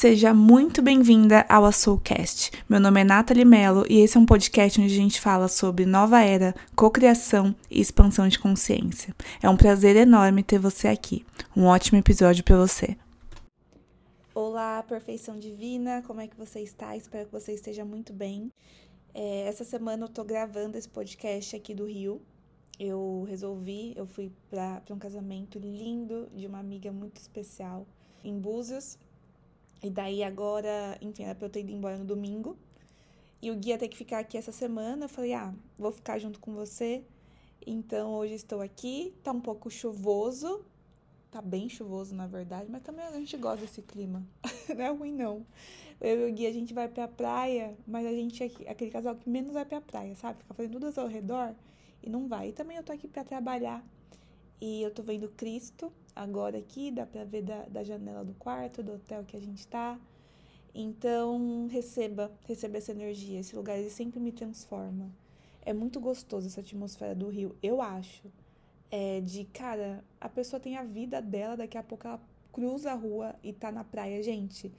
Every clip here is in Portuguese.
Seja muito bem-vinda ao Soulcast. Meu nome é Nathalie Mello e esse é um podcast onde a gente fala sobre nova era, cocriação e expansão de consciência. É um prazer enorme ter você aqui. Um ótimo episódio para você. Olá, perfeição divina, como é que você está? Espero que você esteja muito bem. É, essa semana eu tô gravando esse podcast aqui do Rio. Eu resolvi, eu fui para um casamento lindo de uma amiga muito especial em Búzios e daí agora, enfim, era pra eu ter ido embora no domingo. E o guia ter que ficar aqui essa semana. Eu falei, ah, vou ficar junto com você. Então hoje estou aqui. Tá um pouco chuvoso. Tá bem chuvoso, na verdade, mas também a gente gosta desse clima. não é ruim, não. Eu e o guia, a gente vai pra praia, mas a gente é aquele casal que menos vai pra praia, sabe? Fica fazendo tudo ao redor e não vai. E também eu tô aqui pra trabalhar. E eu tô vendo Cristo agora aqui, dá pra ver da, da janela do quarto, do hotel que a gente tá. Então, receba, receba essa energia. Esse lugar ele sempre me transforma. É muito gostoso essa atmosfera do Rio, eu acho. É de, cara, a pessoa tem a vida dela, daqui a pouco ela cruza a rua e tá na praia. Gente,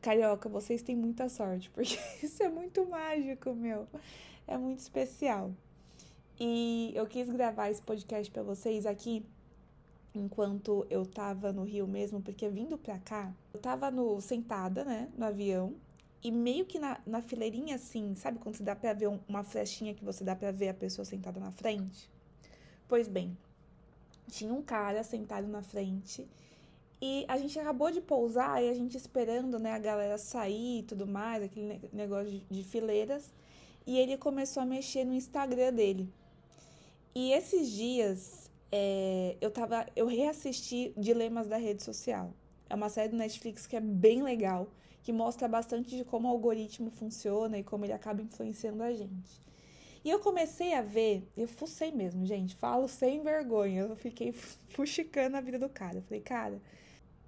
carioca, vocês têm muita sorte, porque isso é muito mágico, meu. É muito especial. E eu quis gravar esse podcast para vocês aqui enquanto eu tava no Rio mesmo, porque vindo pra cá, eu tava no, sentada, né, no avião, e meio que na, na fileirinha assim, sabe quando dá pra ver um, uma flechinha que você dá pra ver a pessoa sentada na frente? Pois bem, tinha um cara sentado na frente e a gente acabou de pousar e a gente esperando, né, a galera sair e tudo mais, aquele negócio de fileiras, e ele começou a mexer no Instagram dele. E esses dias é, eu tava. Eu reassisti Dilemas da Rede Social. É uma série do Netflix que é bem legal, que mostra bastante de como o algoritmo funciona e como ele acaba influenciando a gente. E eu comecei a ver, eu fucei mesmo, gente, falo sem vergonha, eu fiquei fuxicando a vida do cara. Eu falei, cara,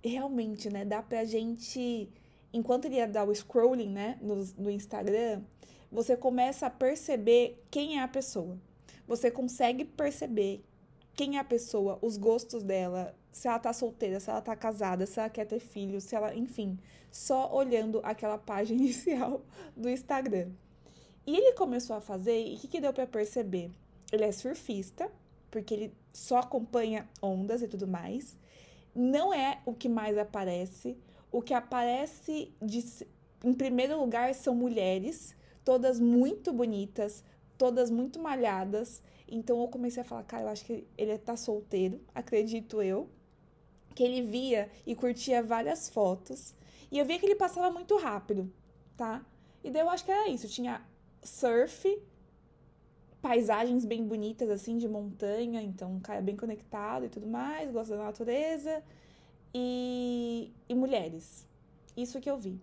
realmente, né, dá pra gente, enquanto ele ia dar o scrolling, né, no, no Instagram, você começa a perceber quem é a pessoa. Você consegue perceber quem é a pessoa, os gostos dela, se ela tá solteira, se ela tá casada, se ela quer ter filho, se ela, enfim, só olhando aquela página inicial do Instagram. E ele começou a fazer, e o que, que deu para perceber? Ele é surfista, porque ele só acompanha ondas e tudo mais. Não é o que mais aparece. O que aparece de, em primeiro lugar são mulheres, todas muito bonitas, todas muito malhadas então eu comecei a falar, cara, eu acho que ele tá solteiro, acredito eu. Que ele via e curtia várias fotos. E eu via que ele passava muito rápido, tá? E daí eu acho que era isso. Tinha surf, paisagens bem bonitas, assim, de montanha. Então, um cara bem conectado e tudo mais, gosta da natureza. E, e mulheres. Isso que eu vi.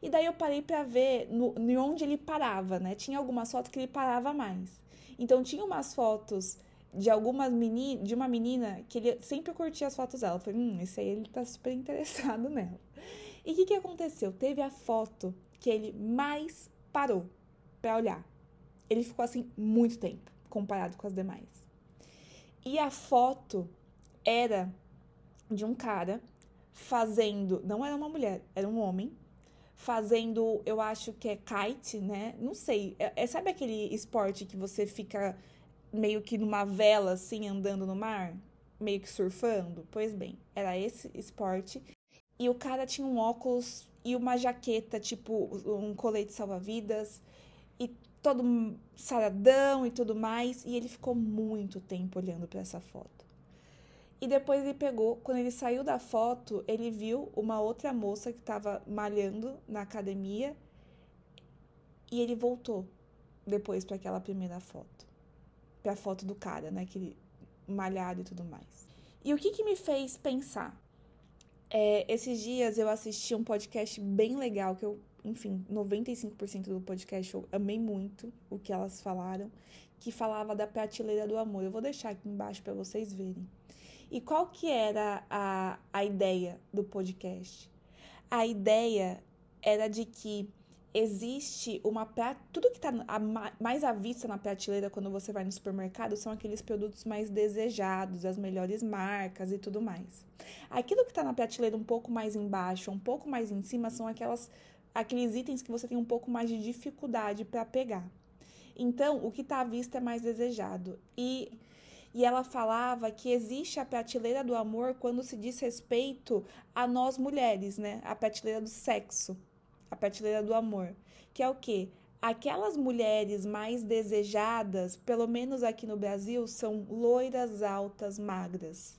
E daí eu parei para ver no, no onde ele parava, né? Tinha algumas fotos que ele parava mais. Então tinha umas fotos de algumas de uma menina que ele sempre curtia as fotos dela. Eu falei, hum, esse aí ele tá super interessado nela. E o que, que aconteceu? Teve a foto que ele mais parou para olhar. Ele ficou assim muito tempo comparado com as demais. E a foto era de um cara fazendo, não era uma mulher, era um homem fazendo, eu acho que é kite, né? Não sei. É, é, sabe aquele esporte que você fica meio que numa vela, assim, andando no mar? Meio que surfando? Pois bem, era esse esporte. E o cara tinha um óculos e uma jaqueta, tipo um colete salva-vidas, e todo saradão e tudo mais. E ele ficou muito tempo olhando para essa foto. E depois ele pegou, quando ele saiu da foto, ele viu uma outra moça que estava malhando na academia e ele voltou depois para aquela primeira foto, para a foto do cara, né, aquele malhado e tudo mais. E o que que me fez pensar? É, esses dias eu assisti um podcast bem legal que eu, enfim, 95% do podcast eu amei muito o que elas falaram, que falava da prateleira do amor. Eu vou deixar aqui embaixo para vocês verem. E qual que era a, a ideia do podcast? A ideia era de que existe uma tudo que está mais à vista na prateleira quando você vai no supermercado são aqueles produtos mais desejados, as melhores marcas e tudo mais. Aquilo que está na prateleira um pouco mais embaixo, um pouco mais em cima são aquelas aqueles itens que você tem um pouco mais de dificuldade para pegar. Então, o que está à vista é mais desejado. E e ela falava que existe a prateleira do amor quando se diz respeito a nós mulheres, né? A prateleira do sexo a prateleira do amor, que é o quê? Aquelas mulheres mais desejadas, pelo menos aqui no Brasil, são loiras, altas, magras.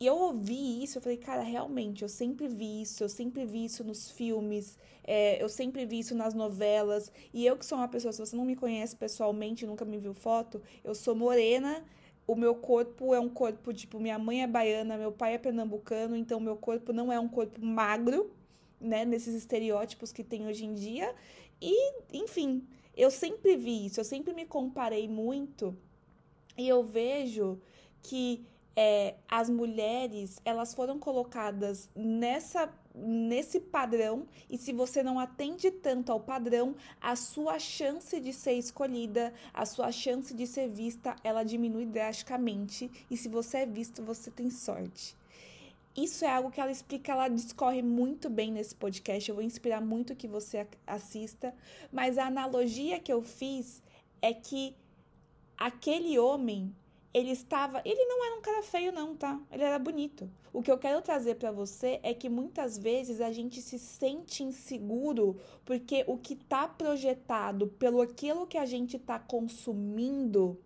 E eu ouvi isso, eu falei, cara, realmente, eu sempre vi isso, eu sempre vi isso nos filmes, é, eu sempre vi isso nas novelas. E eu que sou uma pessoa, se você não me conhece pessoalmente, nunca me viu foto, eu sou morena, o meu corpo é um corpo, tipo, minha mãe é baiana, meu pai é pernambucano, então meu corpo não é um corpo magro, né, nesses estereótipos que tem hoje em dia. E, enfim, eu sempre vi isso, eu sempre me comparei muito e eu vejo que é, as mulheres elas foram colocadas nessa nesse padrão e se você não atende tanto ao padrão, a sua chance de ser escolhida, a sua chance de ser vista, ela diminui drasticamente e se você é visto, você tem sorte. Isso é algo que ela explica, ela discorre muito bem nesse podcast. Eu vou inspirar muito que você assista. Mas a analogia que eu fiz é que aquele homem, ele estava. Ele não era um cara feio, não, tá? Ele era bonito. O que eu quero trazer para você é que muitas vezes a gente se sente inseguro porque o que tá projetado pelo aquilo que a gente tá consumindo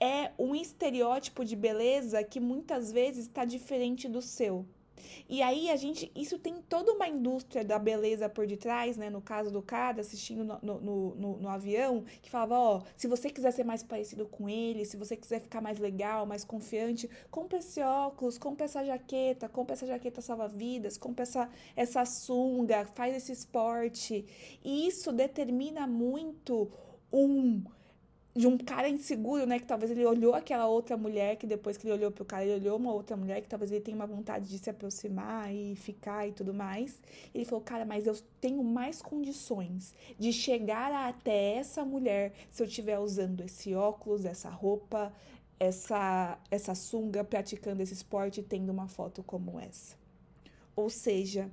é um estereótipo de beleza que muitas vezes está diferente do seu. E aí a gente, isso tem toda uma indústria da beleza por detrás, né? No caso do cara assistindo no, no, no, no avião, que falava, ó, oh, se você quiser ser mais parecido com ele, se você quiser ficar mais legal, mais confiante, compre esse óculos, compre essa jaqueta, compre essa jaqueta salva-vidas, compre essa, essa sunga, faz esse esporte. E isso determina muito um de um cara inseguro, né? Que talvez ele olhou aquela outra mulher, que depois que ele olhou pro cara, ele olhou uma outra mulher, que talvez ele tenha uma vontade de se aproximar e ficar e tudo mais. Ele falou, cara, mas eu tenho mais condições de chegar até essa mulher se eu estiver usando esse óculos, essa roupa, essa, essa sunga, praticando esse esporte, tendo uma foto como essa. Ou seja,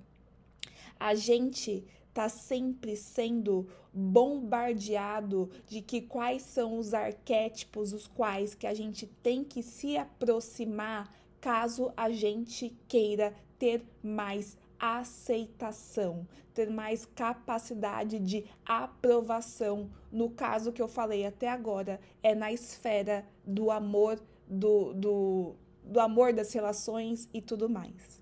a gente está sempre sendo bombardeado de que quais são os arquétipos os quais que a gente tem que se aproximar caso a gente queira ter mais aceitação, ter mais capacidade de aprovação. No caso que eu falei até agora, é na esfera do amor, do, do, do amor das relações e tudo mais.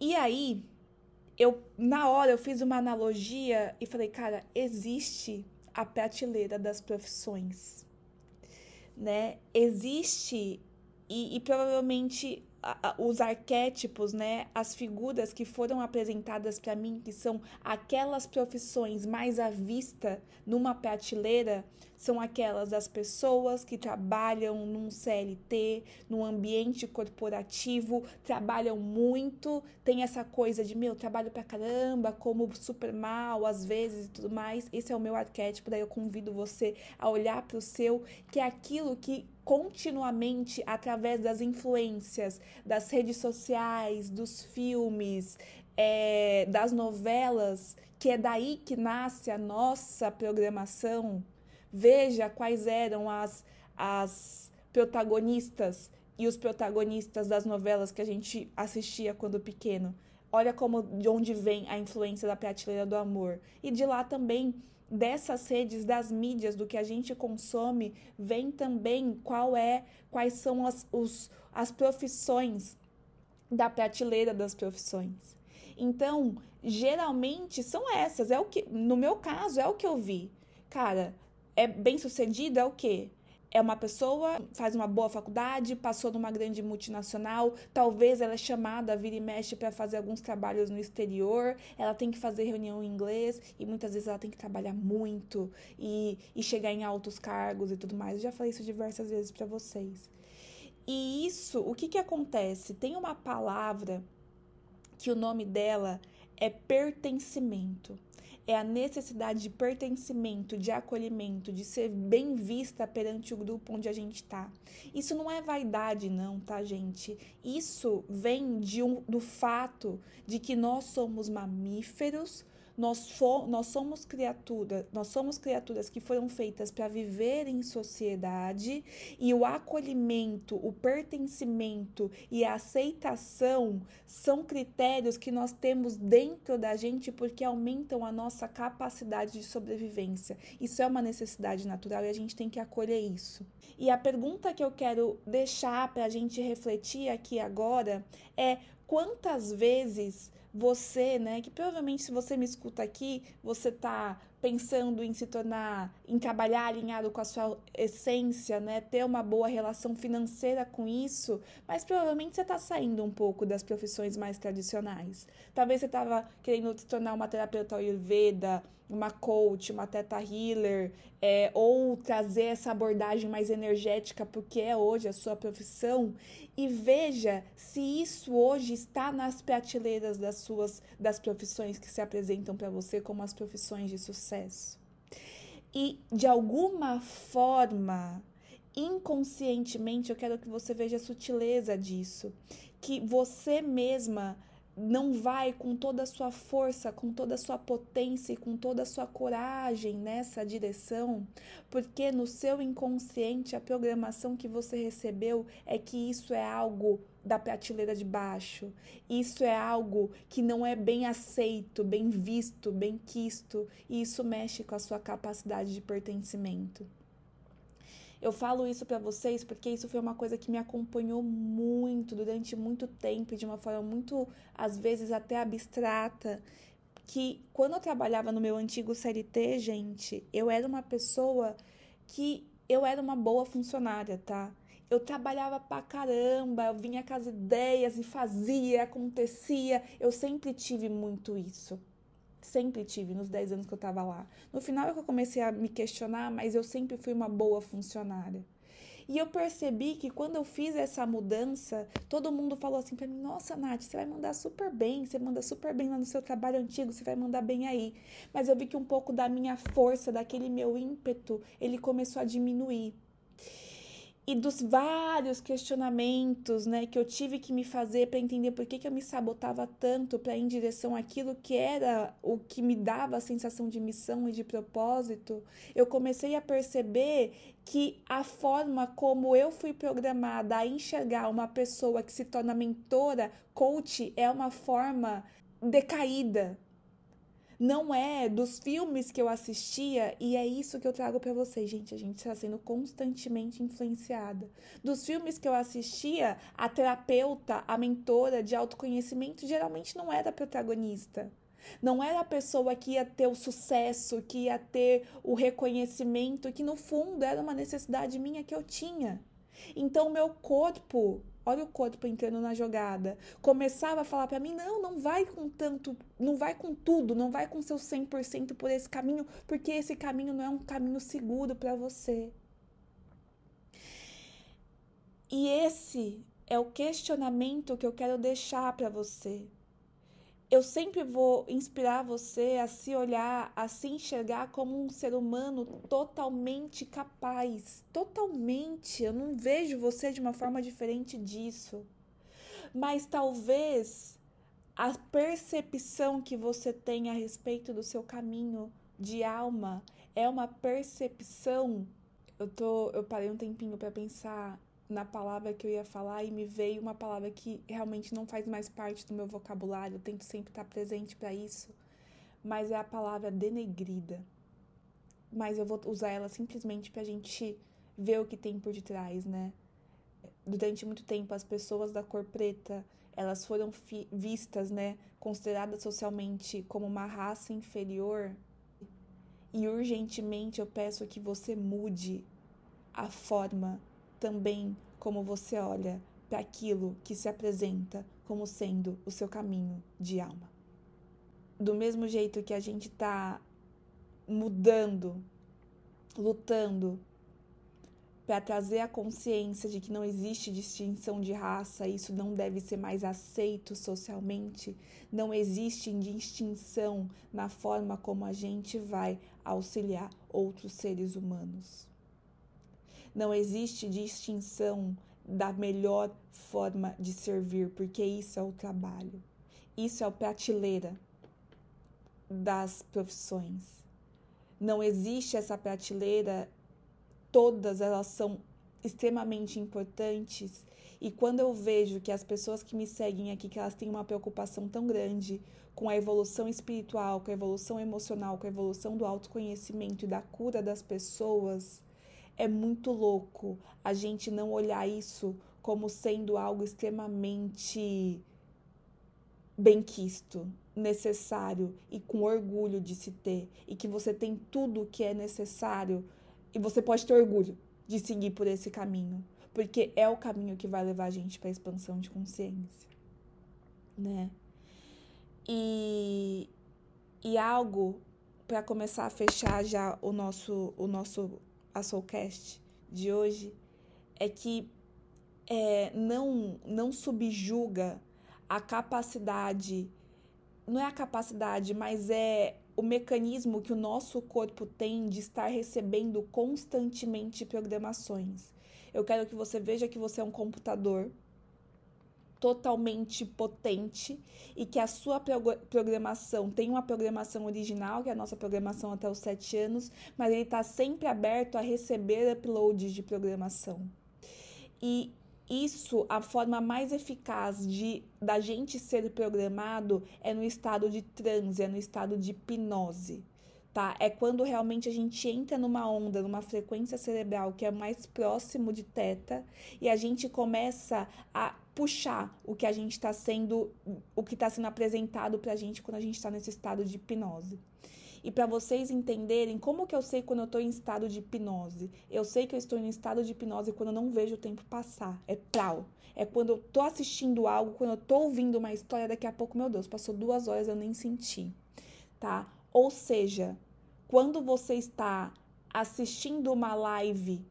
E aí, eu na hora eu fiz uma analogia e falei, cara, existe a prateleira das profissões, né? Existe e, e provavelmente os arquétipos, né, as figuras que foram apresentadas para mim, que são aquelas profissões mais à vista numa prateleira, são aquelas das pessoas que trabalham num CLT, num ambiente corporativo, trabalham muito, tem essa coisa de meu, trabalho pra caramba, como super mal às vezes e tudo mais. Esse é o meu arquétipo, daí eu convido você a olhar para o seu, que é aquilo que continuamente através das influências das redes sociais, dos filmes, é, das novelas, que é daí que nasce a nossa programação. Veja quais eram as, as protagonistas e os protagonistas das novelas que a gente assistia quando pequeno. Olha como de onde vem a influência da prateleira do amor. E de lá também dessas redes, das mídias, do que a gente consome, vem também qual é, quais são as, os, as profissões da prateleira das profissões. Então, geralmente são essas, é o que, no meu caso, é o que eu vi. Cara, é bem sucedida é o quê? É uma pessoa, faz uma boa faculdade, passou numa grande multinacional, talvez ela é chamada, vira e mexe para fazer alguns trabalhos no exterior, ela tem que fazer reunião em inglês e muitas vezes ela tem que trabalhar muito e, e chegar em altos cargos e tudo mais. Eu já falei isso diversas vezes para vocês. E isso, o que que acontece? Tem uma palavra que o nome dela é pertencimento. É a necessidade de pertencimento, de acolhimento, de ser bem vista perante o grupo onde a gente está. Isso não é vaidade, não, tá, gente? Isso vem de um, do fato de que nós somos mamíferos nós, nós somos criaturas, nós somos criaturas que foram feitas para viver em sociedade e o acolhimento, o pertencimento e a aceitação são critérios que nós temos dentro da gente porque aumentam a nossa capacidade de sobrevivência. Isso é uma necessidade natural e a gente tem que acolher isso. E a pergunta que eu quero deixar para a gente refletir aqui agora é quantas vezes você, né, que provavelmente se você me escuta aqui, você tá pensando em se tornar, em trabalhar alinhado com a sua essência, né? Ter uma boa relação financeira com isso, mas provavelmente você está saindo um pouco das profissões mais tradicionais. Talvez você estava querendo se tornar uma terapeuta ayurveda, uma coach, uma teta healer, é, ou trazer essa abordagem mais energética, porque é hoje a sua profissão, e veja se isso hoje está nas prateleiras das suas das profissões que se apresentam para você como as profissões de sucesso. E de alguma forma, inconscientemente, eu quero que você veja a sutileza disso, que você mesma não vai com toda a sua força, com toda a sua potência e com toda a sua coragem nessa direção, porque no seu inconsciente a programação que você recebeu é que isso é algo da prateleira de baixo. Isso é algo que não é bem aceito, bem visto, bem quisto, e isso mexe com a sua capacidade de pertencimento. Eu falo isso para vocês porque isso foi uma coisa que me acompanhou muito durante muito tempo, de uma forma muito, às vezes, até abstrata. Que quando eu trabalhava no meu antigo CLT, gente, eu era uma pessoa que eu era uma boa funcionária, tá? Eu trabalhava pra caramba, eu vinha com as ideias e fazia, acontecia. Eu sempre tive muito isso. Sempre tive nos 10 anos que eu tava lá. No final é que eu comecei a me questionar, mas eu sempre fui uma boa funcionária. E eu percebi que quando eu fiz essa mudança, todo mundo falou assim para mim: Nossa, Nath, você vai mandar super bem, você manda super bem lá no seu trabalho antigo, você vai mandar bem aí. Mas eu vi que um pouco da minha força, daquele meu ímpeto, ele começou a diminuir e dos vários questionamentos né, que eu tive que me fazer para entender por que, que eu me sabotava tanto para ir em direção àquilo que era o que me dava a sensação de missão e de propósito, eu comecei a perceber que a forma como eu fui programada a enxergar uma pessoa que se torna mentora, coach, é uma forma decaída, não é dos filmes que eu assistia, e é isso que eu trago para vocês, gente. A gente está sendo constantemente influenciada. Dos filmes que eu assistia, a terapeuta, a mentora de autoconhecimento geralmente não era a protagonista. Não era a pessoa que ia ter o sucesso, que ia ter o reconhecimento, que no fundo era uma necessidade minha que eu tinha. Então, meu corpo Olha o corpo entrando na jogada. Começava a falar para mim: não, não vai com tanto, não vai com tudo, não vai com seu 100% por esse caminho, porque esse caminho não é um caminho seguro para você. E esse é o questionamento que eu quero deixar para você eu sempre vou inspirar você a se olhar, a se enxergar como um ser humano totalmente capaz. Totalmente. Eu não vejo você de uma forma diferente disso. Mas talvez a percepção que você tem a respeito do seu caminho de alma é uma percepção. Eu tô, eu parei um tempinho para pensar na palavra que eu ia falar e me veio uma palavra que realmente não faz mais parte do meu vocabulário, eu tento sempre estar presente para isso, mas é a palavra denegrida. Mas eu vou usar ela simplesmente para a gente ver o que tem por detrás, né? Durante muito tempo, as pessoas da cor preta elas foram vistas, né, consideradas socialmente como uma raça inferior. E urgentemente eu peço que você mude a forma também como você olha para aquilo que se apresenta como sendo o seu caminho de alma. Do mesmo jeito que a gente está mudando, lutando para trazer a consciência de que não existe distinção de raça, isso não deve ser mais aceito socialmente, não existe distinção na forma como a gente vai auxiliar outros seres humanos. Não existe distinção da melhor forma de servir, porque isso é o trabalho. Isso é o prateleira das profissões. Não existe essa prateleira, todas elas são extremamente importantes. E quando eu vejo que as pessoas que me seguem aqui, que elas têm uma preocupação tão grande com a evolução espiritual, com a evolução emocional, com a evolução do autoconhecimento e da cura das pessoas, é muito louco a gente não olhar isso como sendo algo extremamente benquisto, necessário e com orgulho de se ter, e que você tem tudo o que é necessário e você pode ter orgulho de seguir por esse caminho, porque é o caminho que vai levar a gente para a expansão de consciência, né? E, e algo para começar a fechar já o nosso o nosso a Soulcast de hoje é que é, não, não subjuga a capacidade, não é a capacidade, mas é o mecanismo que o nosso corpo tem de estar recebendo constantemente programações. Eu quero que você veja que você é um computador totalmente potente e que a sua programação tem uma programação original, que é a nossa programação até os 7 anos, mas ele está sempre aberto a receber uploads de programação. E isso, a forma mais eficaz de da gente ser programado é no estado de transe, é no estado de hipnose tá? É quando realmente a gente entra numa onda, numa frequência cerebral que é mais próximo de teta e a gente começa a puxar o que a gente está sendo, o que está sendo apresentado para a gente quando a gente está nesse estado de hipnose. E para vocês entenderem como que eu sei quando eu estou em estado de hipnose. Eu sei que eu estou em estado de hipnose quando eu não vejo o tempo passar. É plau. É quando eu estou assistindo algo, quando eu estou ouvindo uma história, daqui a pouco, meu Deus, passou duas horas eu nem senti. Tá? Ou seja, quando você está assistindo uma live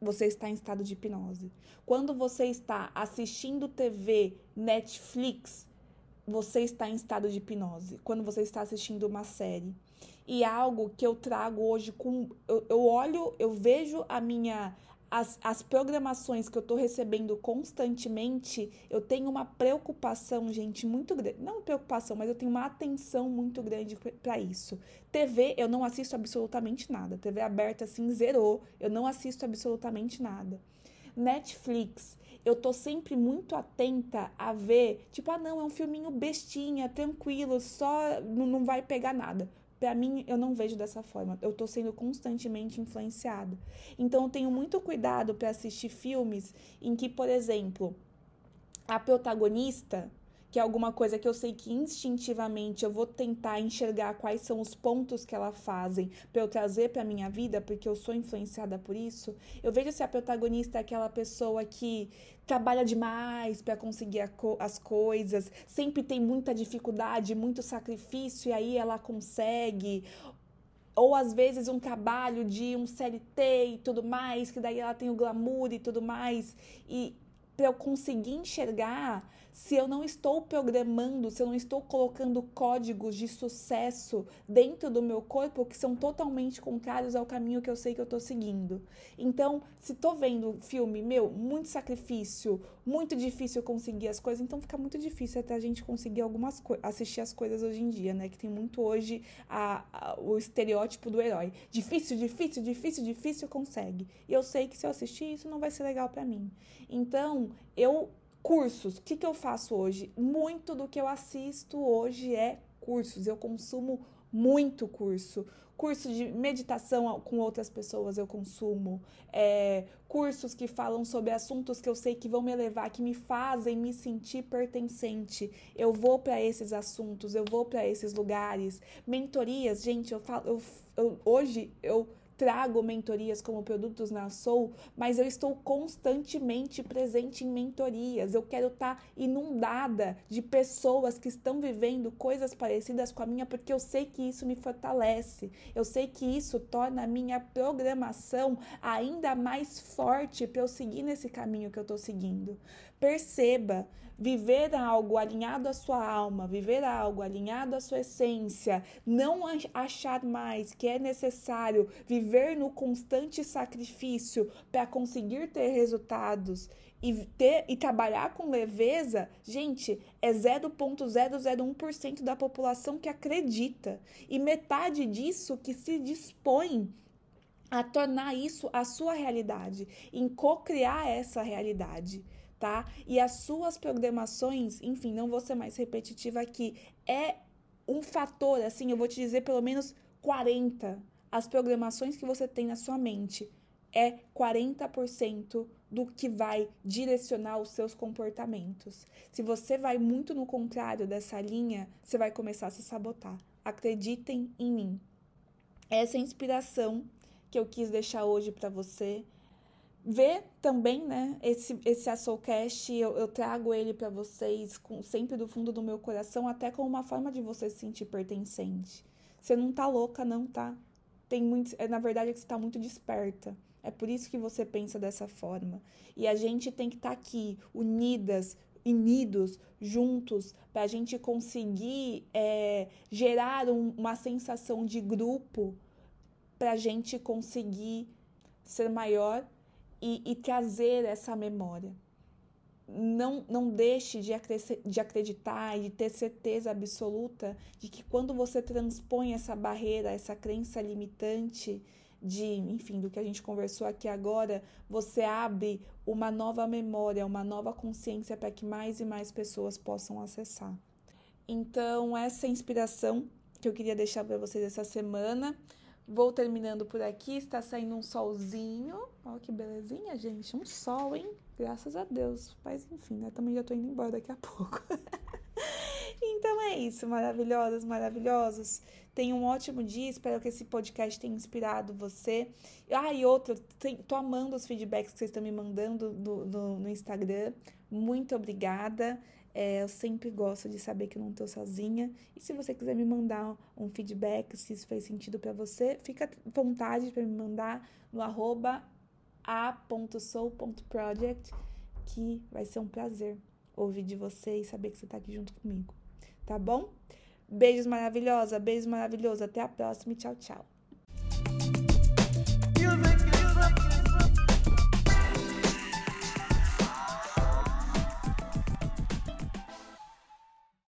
você está em estado de hipnose. Quando você está assistindo TV, Netflix, você está em estado de hipnose. Quando você está assistindo uma série. E é algo que eu trago hoje com. Eu, eu olho, eu vejo a minha as, as programações que eu estou recebendo constantemente, eu tenho uma preocupação, gente, muito grande. Não preocupação, mas eu tenho uma atenção muito grande para isso. TV, eu não assisto absolutamente nada. TV aberta, assim, zerou. Eu não assisto absolutamente nada. Netflix, eu tô sempre muito atenta a ver, tipo, ah, não, é um filminho bestinha, tranquilo, só não, não vai pegar nada. Para mim, eu não vejo dessa forma. Eu estou sendo constantemente influenciado. Então, eu tenho muito cuidado para assistir filmes em que, por exemplo, a protagonista que é alguma coisa que eu sei que instintivamente eu vou tentar enxergar quais são os pontos que ela fazem para eu trazer para minha vida, porque eu sou influenciada por isso. Eu vejo se a protagonista é aquela pessoa que trabalha demais para conseguir co as coisas, sempre tem muita dificuldade, muito sacrifício e aí ela consegue ou às vezes um trabalho de um CLT e tudo mais, que daí ela tem o glamour e tudo mais, e para eu conseguir enxergar se eu não estou programando, se eu não estou colocando códigos de sucesso dentro do meu corpo que são totalmente contrários ao caminho que eu sei que eu estou seguindo. Então, se estou vendo filme, meu, muito sacrifício, muito difícil conseguir as coisas, então fica muito difícil até a gente conseguir algumas assistir as coisas hoje em dia, né? Que tem muito hoje a, a, o estereótipo do herói. Difícil, difícil, difícil, difícil, consegue. E eu sei que se eu assistir isso não vai ser legal para mim. Então, eu cursos. O que, que eu faço hoje? Muito do que eu assisto hoje é cursos. Eu consumo muito curso. Curso de meditação com outras pessoas eu consumo. É, cursos que falam sobre assuntos que eu sei que vão me levar, que me fazem me sentir pertencente. Eu vou para esses assuntos, eu vou para esses lugares. Mentorias, gente, eu falo, eu, eu, hoje eu trago mentorias como produtos na Soul, mas eu estou constantemente presente em mentorias. Eu quero estar tá inundada de pessoas que estão vivendo coisas parecidas com a minha, porque eu sei que isso me fortalece. Eu sei que isso torna a minha programação ainda mais forte para eu seguir nesse caminho que eu estou seguindo. Perceba, viver algo alinhado à sua alma, viver algo alinhado à sua essência, não achar mais que é necessário viver no constante sacrifício para conseguir ter resultados e ter e trabalhar com leveza, gente, é 0.001% da população que acredita e metade disso que se dispõe a tornar isso a sua realidade, em co-criar essa realidade tá? E as suas programações, enfim, não vou ser mais repetitiva aqui, é um fator, assim, eu vou te dizer pelo menos 40. As programações que você tem na sua mente é 40% do que vai direcionar os seus comportamentos. Se você vai muito no contrário dessa linha, você vai começar a se sabotar. Acreditem em mim. Essa é a inspiração que eu quis deixar hoje para você ver também, né, esse, esse Soulcast, eu, eu trago ele para vocês com, sempre do fundo do meu coração, até como uma forma de você se sentir pertencente. Você não tá louca, não, tá? Tem muito, é, na verdade é que você tá muito desperta. É por isso que você pensa dessa forma. E a gente tem que estar tá aqui, unidas, unidos, juntos, para a gente conseguir é, gerar um, uma sensação de grupo, para a gente conseguir ser maior e, e trazer essa memória. Não, não deixe de, de acreditar e de ter certeza absoluta de que quando você transpõe essa barreira, essa crença limitante, de, enfim, do que a gente conversou aqui agora, você abre uma nova memória, uma nova consciência para que mais e mais pessoas possam acessar. Então, essa é a inspiração que eu queria deixar para vocês essa semana. Vou terminando por aqui, está saindo um solzinho. Olha que belezinha, gente. Um sol, hein? Graças a Deus. Mas enfim, né? Também já tô indo embora daqui a pouco. então é isso, maravilhosas, maravilhosos. Tenha um ótimo dia. Espero que esse podcast tenha inspirado você. Ah, e outro, tem, tô amando os feedbacks que vocês estão me mandando do, do, no Instagram. Muito obrigada. É, eu sempre gosto de saber que eu não estou sozinha. E se você quiser me mandar um feedback, se isso fez sentido para você, fica à vontade para me mandar no arroba a.soul.project, que vai ser um prazer ouvir de você e saber que você está aqui junto comigo. Tá bom? Beijos maravilhosa, beijos maravilhoso. Até a próxima e tchau, tchau.